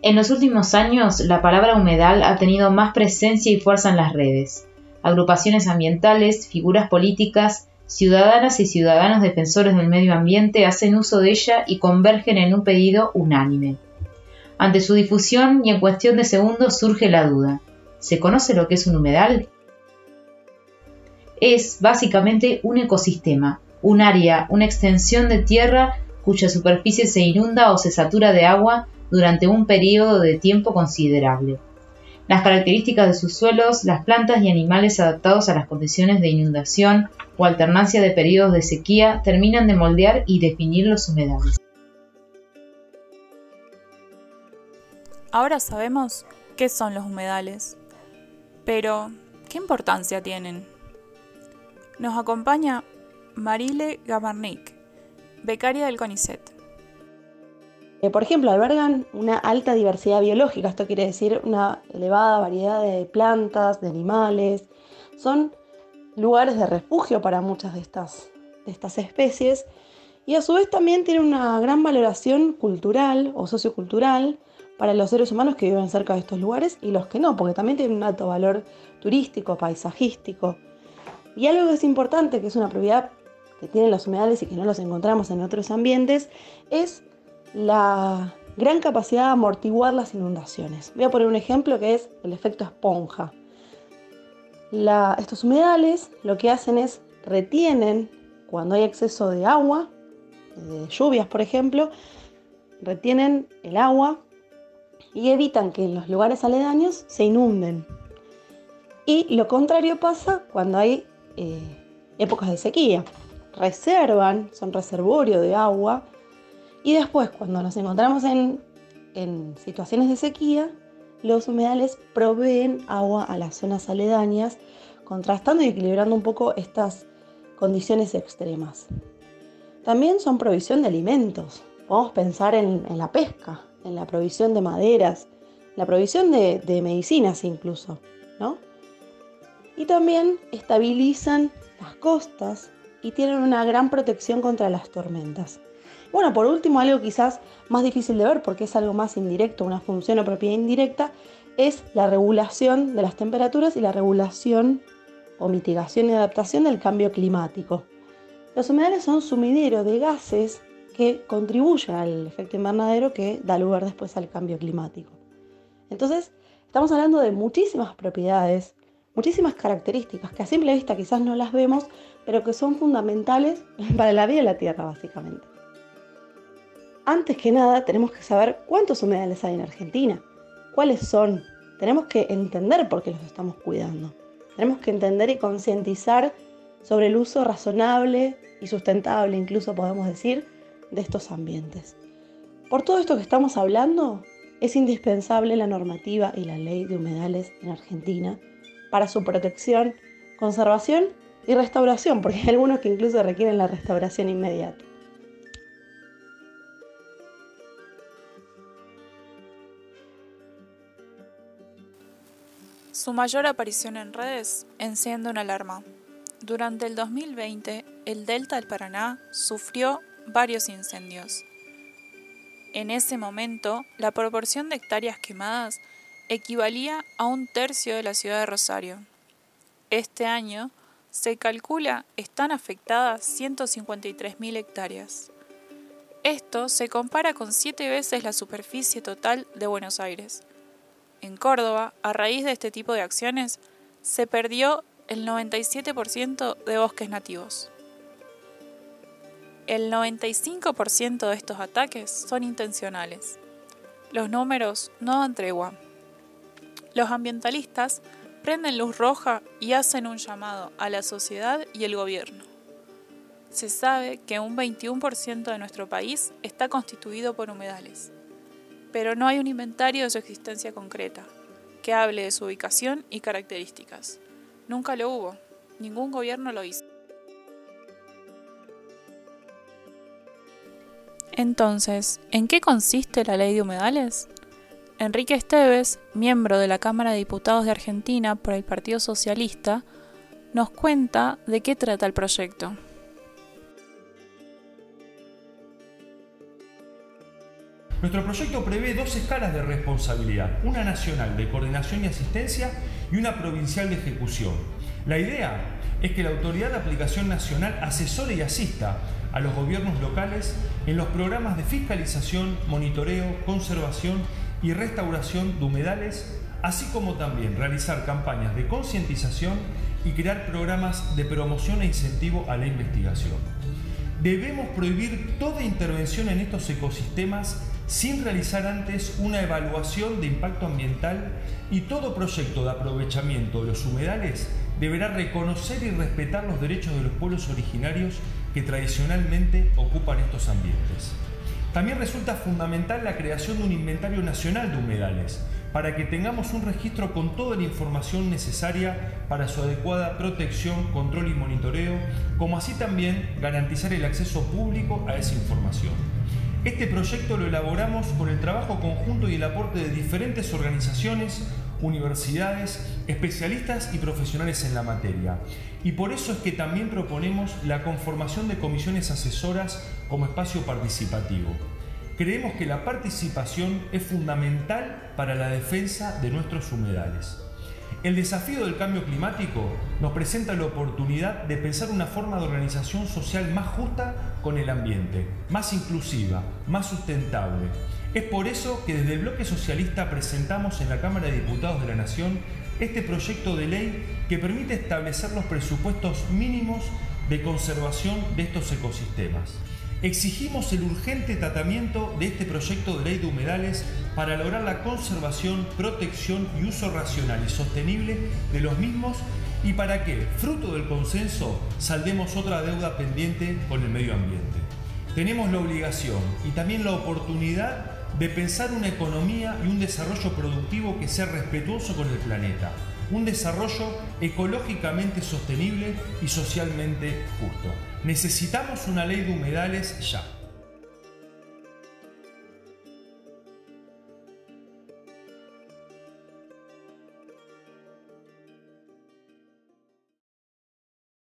En los últimos años, la palabra humedal ha tenido más presencia y fuerza en las redes. Agrupaciones ambientales, figuras políticas, ciudadanas y ciudadanos defensores del medio ambiente hacen uso de ella y convergen en un pedido unánime. Ante su difusión y en cuestión de segundos surge la duda. ¿Se conoce lo que es un humedal? Es básicamente un ecosistema, un área, una extensión de tierra cuya superficie se inunda o se satura de agua durante un periodo de tiempo considerable. Las características de sus suelos, las plantas y animales adaptados a las condiciones de inundación o alternancia de periodos de sequía terminan de moldear y definir los humedales. Ahora sabemos qué son los humedales, pero ¿qué importancia tienen? Nos acompaña Marile Gabarnik, becaria del CONICET. Eh, por ejemplo, albergan una alta diversidad biológica, esto quiere decir una elevada variedad de plantas, de animales. Son lugares de refugio para muchas de estas, de estas especies y a su vez también tienen una gran valoración cultural o sociocultural para los seres humanos que viven cerca de estos lugares y los que no, porque también tienen un alto valor turístico, paisajístico. Y algo que es importante, que es una propiedad que tienen los humedales y que no los encontramos en otros ambientes, es la gran capacidad de amortiguar las inundaciones. Voy a poner un ejemplo que es el efecto esponja. estos humedales lo que hacen es retienen cuando hay exceso de agua, de lluvias por ejemplo, retienen el agua y evitan que en los lugares aledaños se inunden. Y lo contrario pasa cuando hay eh, épocas de sequía. Reservan, son reservorio de agua y después, cuando nos encontramos en, situaciones de sequía, los humedales proveen agua a las zonas aledañas, contrastando y equilibrando un poco estas condiciones extremas. También son provisión de alimentos. Podemos pensar en, la pesca, en la provisión de maderas, la provisión de, de medicinas incluso, ¿no? Y también estabilizan las costas y tienen una gran protección contra las tormentas. Bueno, por último, algo quizás más difícil de ver porque es algo más indirecto, una función o propiedad indirecta, es la regulación de las temperaturas y la regulación o mitigación y adaptación del cambio climático. Los humedales son sumideros de gases que contribuyen al efecto invernadero que da lugar después al cambio climático. Entonces, estamos hablando de muchísimas propiedades, muchísimas características que a simple vista quizás no las vemos, pero que son fundamentales para la vida de la Tierra, básicamente antes que nada tenemos que saber cuántos humedales hay en Argentina, cuáles son. Tenemos que entender por qué los estamos cuidando. Tenemos que entender y concientizar sobre el uso razonable y sustentable, incluso podemos decir, de estos ambientes. Por todo esto que estamos hablando, es indispensable la normativa y la ley de humedales en Argentina para su protección, conservación y restauración, porque hay algunos que incluso requieren la restauración inmediata. Su mayor aparición en redes enciende una alarma. Durante el 2020, el delta del Paraná sufrió varios incendios. En ese momento, la proporción de hectáreas quemadas equivalía a un tercio de la ciudad de Rosario. Este año, se calcula están afectadas 153.000 hectáreas. Esto se compara con siete veces la superficie total de Buenos Aires. En Córdoba, a raíz de este tipo de acciones, se perdió el 97% de bosques nativos. El 95% de estos ataques son intencionales. Los números no dan tregua. Los ambientalistas prenden luz roja y hacen un llamado a la sociedad y el gobierno. Se sabe que un 21% de nuestro país está constituido por humedales pero no hay un inventario de su existencia concreta, que hable de su ubicación y características. Nunca lo hubo, ningún gobierno lo hizo. Entonces, ¿en qué consiste la ley de humedales? Enrique Esteves, miembro de la Cámara de Diputados de Argentina por el Partido Socialista, nos cuenta de qué trata el proyecto. Nuestro proyecto prevé dos escalas de responsabilidad, una nacional de coordinación y asistencia y una provincial de ejecución. La idea es que la Autoridad de Aplicación Nacional asesore y asista a los gobiernos locales en los programas de fiscalización, monitoreo, conservación y restauración de humedales, así como también realizar campañas de concientización y crear programas de promoción e incentivo a la investigación. Debemos prohibir toda intervención en estos ecosistemas sin realizar antes una evaluación de impacto ambiental y todo proyecto de aprovechamiento de los humedales deberá reconocer y respetar los derechos de los pueblos originarios que tradicionalmente ocupan estos ambientes. También resulta fundamental la creación de un inventario nacional de humedales, para que tengamos un registro con toda la información necesaria para su adecuada protección, control y monitoreo, como así también garantizar el acceso público a esa información. Este proyecto lo elaboramos con el trabajo conjunto y el aporte de diferentes organizaciones, universidades, especialistas y profesionales en la materia. Y por eso es que también proponemos la conformación de comisiones asesoras como espacio participativo. Creemos que la participación es fundamental para la defensa de nuestros humedales. El desafío del cambio climático nos presenta la oportunidad de pensar una forma de organización social más justa con el ambiente, más inclusiva, más sustentable. Es por eso que desde el bloque socialista presentamos en la Cámara de Diputados de la Nación este proyecto de ley que permite establecer los presupuestos mínimos de conservación de estos ecosistemas. Exigimos el urgente tratamiento de este proyecto de ley de humedales para lograr la conservación, protección y uso racional y sostenible de los mismos y para que, fruto del consenso, saldemos otra deuda pendiente con el medio ambiente. Tenemos la obligación y también la oportunidad de pensar una economía y un desarrollo productivo que sea respetuoso con el planeta, un desarrollo ecológicamente sostenible y socialmente justo. Necesitamos una ley de humedales ya.